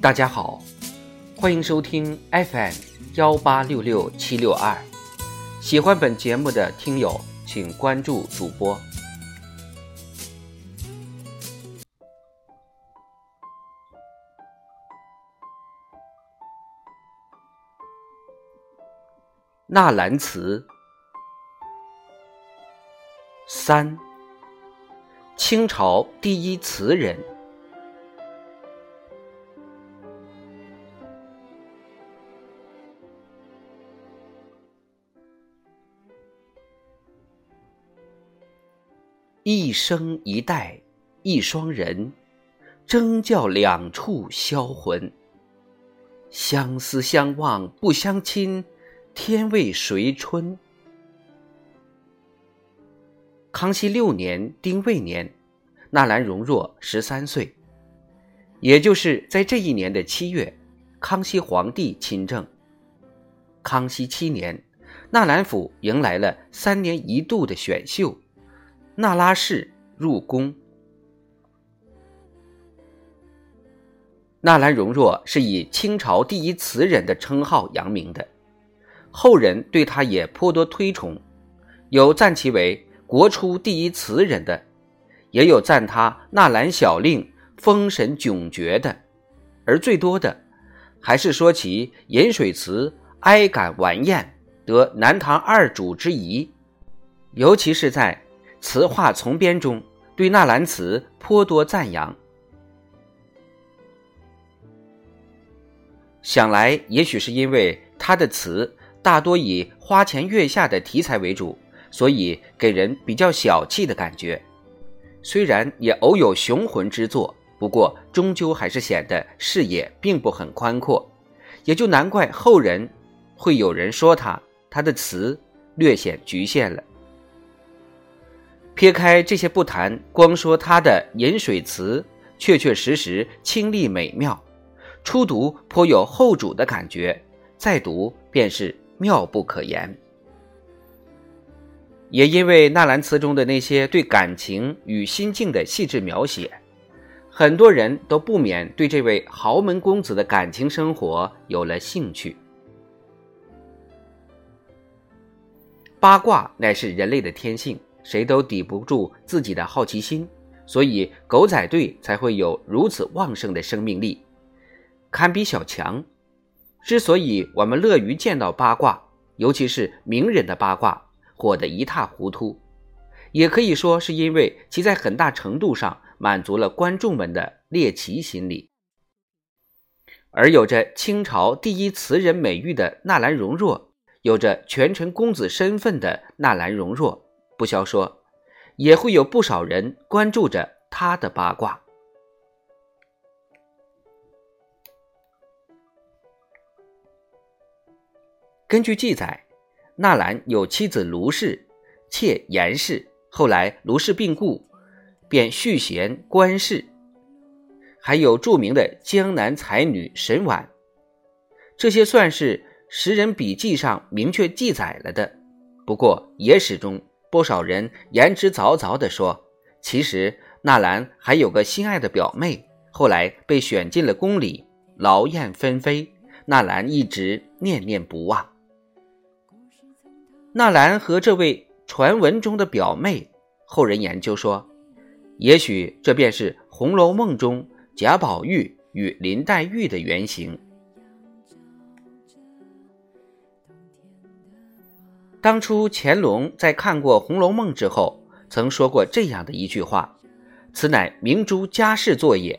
大家好，欢迎收听 FM 幺八六六七六二。喜欢本节目的听友，请关注主播。纳兰词三，清朝第一词人。一生一代一双人，争教两处销魂。相思相望不相亲，天为谁春？康熙六年丁未年，纳兰容若十三岁，也就是在这一年的七月，康熙皇帝亲政。康熙七年，纳兰府迎来了三年一度的选秀。那拉氏入宫。纳兰容若是以清朝第一词人的称号扬名的，后人对他也颇多推崇，有赞其为国初第一词人的，也有赞他纳兰小令风神迥绝的，而最多的还是说其饮水词哀感婉艳，得南唐二主之仪，尤其是在。词话从编中对纳兰词颇多赞扬，想来也许是因为他的词大多以花前月下的题材为主，所以给人比较小气的感觉。虽然也偶有雄浑之作，不过终究还是显得视野并不很宽阔，也就难怪后人会有人说他他的词略显局限了。撇开这些不谈，光说他的饮水词，确确实实清丽美妙，初读颇有后主的感觉，再读便是妙不可言。也因为纳兰词中的那些对感情与心境的细致描写，很多人都不免对这位豪门公子的感情生活有了兴趣。八卦乃是人类的天性。谁都抵不住自己的好奇心，所以狗仔队才会有如此旺盛的生命力，堪比小强。之所以我们乐于见到八卦，尤其是名人的八卦，火得一塌糊涂，也可以说是因为其在很大程度上满足了观众们的猎奇心理。而有着清朝第一词人美誉的纳兰容若，有着权臣公子身份的纳兰容若。不消说，也会有不少人关注着他的八卦。根据记载，纳兰有妻子卢氏，妾严氏。后来卢氏病故，便续弦官氏。还有著名的江南才女沈婉，这些算是识人笔记上明确记载了的。不过野史中。不少人言之凿凿地说，其实纳兰还有个心爱的表妹，后来被选进了宫里，劳燕分飞，纳兰一直念念不忘。纳兰和这位传闻中的表妹，后人研究说，也许这便是《红楼梦》中贾宝玉与林黛玉的原型。当初乾隆在看过《红楼梦》之后，曾说过这样的一句话：“此乃明珠家世作也。”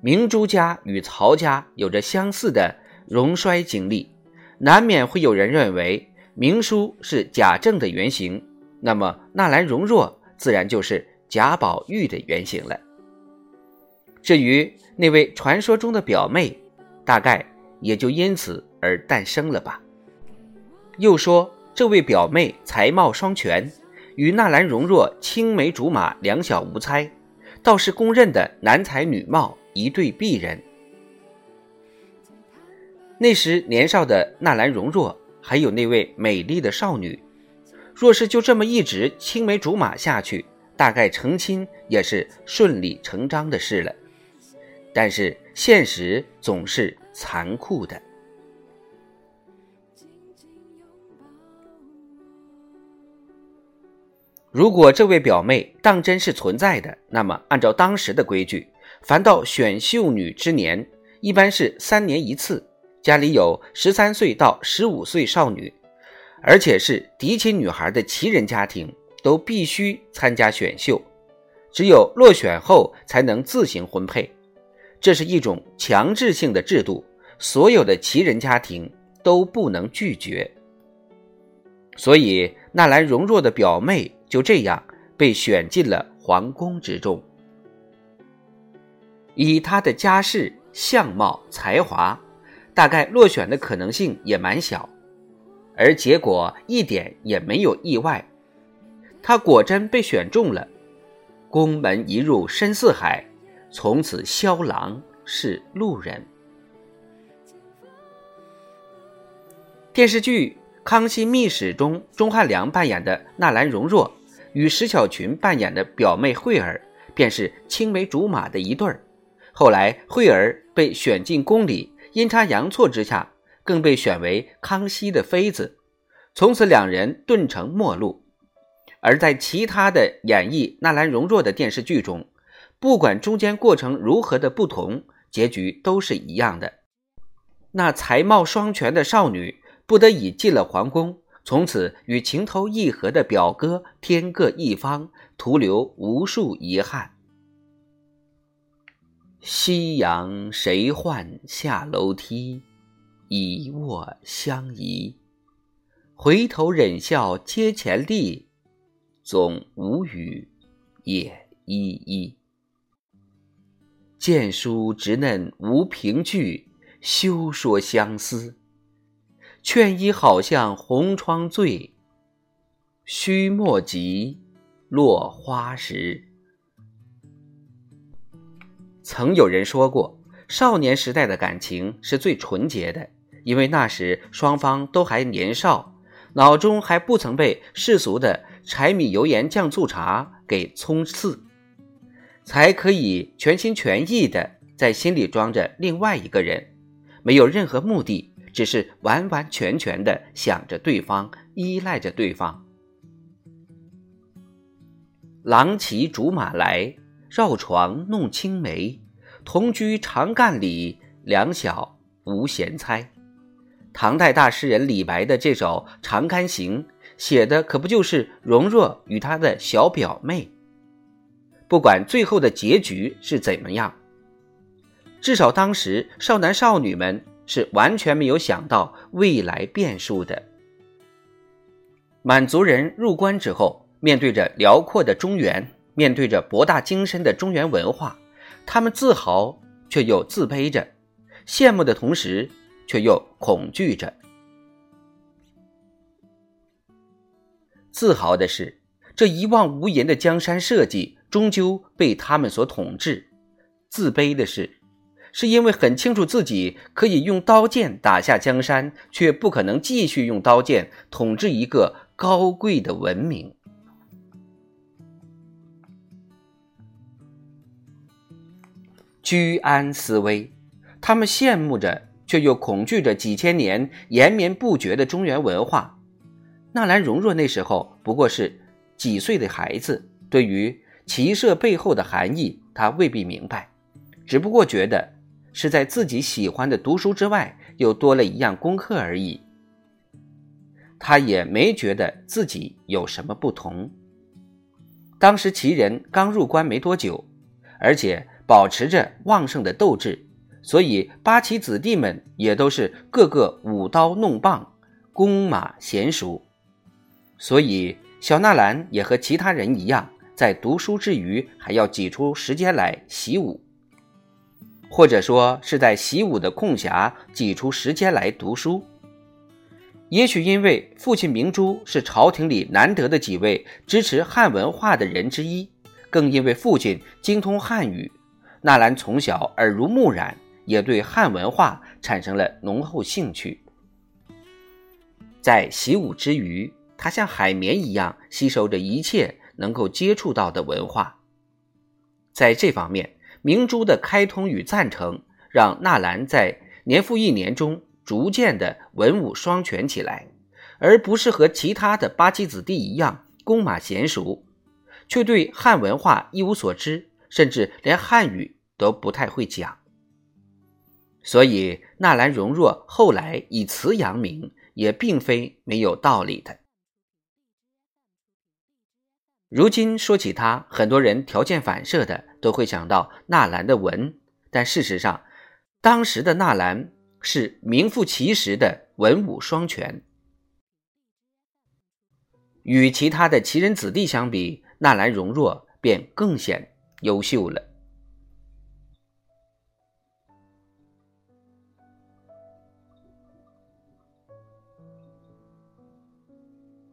明珠家与曹家有着相似的荣衰经历，难免会有人认为明书是贾政的原型，那么纳兰容若自然就是贾宝玉的原型了。至于那位传说中的表妹，大概也就因此而诞生了吧。又说。这位表妹才貌双全，与纳兰容若青梅竹马，两小无猜，倒是公认的男才女貌，一对璧人。那时年少的纳兰容若，还有那位美丽的少女，若是就这么一直青梅竹马下去，大概成亲也是顺理成章的事了。但是现实总是残酷的。如果这位表妹当真是存在的，那么按照当时的规矩，凡到选秀女之年，一般是三年一次。家里有十三岁到十五岁少女，而且是嫡亲女孩的旗人家庭，都必须参加选秀，只有落选后才能自行婚配。这是一种强制性的制度，所有的旗人家庭都不能拒绝。所以纳兰容若的表妹就这样被选进了皇宫之中。以他的家世、相貌、才华，大概落选的可能性也蛮小，而结果一点也没有意外，他果真被选中了。宫门一入深似海，从此萧郎是路人。电视剧。《康熙秘史》中，钟汉良扮演的纳兰容若与石小群扮演的表妹惠儿，便是青梅竹马的一对儿。后来，惠儿被选进宫里，阴差阳错之下，更被选为康熙的妃子，从此两人顿成陌路。而在其他的演绎纳兰容若的电视剧中，不管中间过程如何的不同，结局都是一样的。那才貌双全的少女。不得已进了皇宫，从此与情投意合的表哥天各一方，徒留无数遗憾。夕阳谁唤下楼梯，一卧相宜。回头忍笑阶前立，总无语也依依。见书直嫩无凭据，休说相思。劝衣好像红窗醉，须莫及落花时。曾有人说过，少年时代的感情是最纯洁的，因为那时双方都还年少，脑中还不曾被世俗的柴米油盐酱醋茶给冲刺，才可以全心全意的在心里装着另外一个人，没有任何目的。只是完完全全的想着对方，依赖着对方。郎骑竹马来，绕床弄青梅。同居长干里，两小无嫌猜。唐代大诗人李白的这首《长干行》，写的可不就是容若与他的小表妹？不管最后的结局是怎么样，至少当时少男少女们。是完全没有想到未来变数的。满族人入关之后，面对着辽阔的中原，面对着博大精深的中原文化，他们自豪却又自卑着，羡慕的同时却又恐惧着。自豪的是，这一望无垠的江山社稷终究被他们所统治；自卑的是。是因为很清楚自己可以用刀剑打下江山，却不可能继续用刀剑统治一个高贵的文明。居安思危，他们羡慕着，却又恐惧着几千年延绵不绝的中原文化。纳兰容若那时候不过是几岁的孩子，对于骑射背后的含义，他未必明白，只不过觉得。是在自己喜欢的读书之外，又多了一样功课而已。他也没觉得自己有什么不同。当时齐人刚入关没多久，而且保持着旺盛的斗志，所以八旗子弟们也都是个个舞刀弄棒，弓马娴熟。所以小纳兰也和其他人一样，在读书之余，还要挤出时间来习武。或者说是在习武的空暇挤出时间来读书。也许因为父亲明珠是朝廷里难得的几位支持汉文化的人之一，更因为父亲精通汉语，纳兰从小耳濡目染，也对汉文化产生了浓厚兴趣。在习武之余，他像海绵一样吸收着一切能够接触到的文化。在这方面，明珠的开通与赞成，让纳兰在年复一年中逐渐的文武双全起来，而不是和其他的八旗子弟一样弓马娴熟，却对汉文化一无所知，甚至连汉语都不太会讲。所以，纳兰容若后来以词扬名，也并非没有道理的。如今说起他，很多人条件反射的都会想到纳兰的文，但事实上，当时的纳兰是名副其实的文武双全。与其他的奇人子弟相比，纳兰容若便更显优秀了。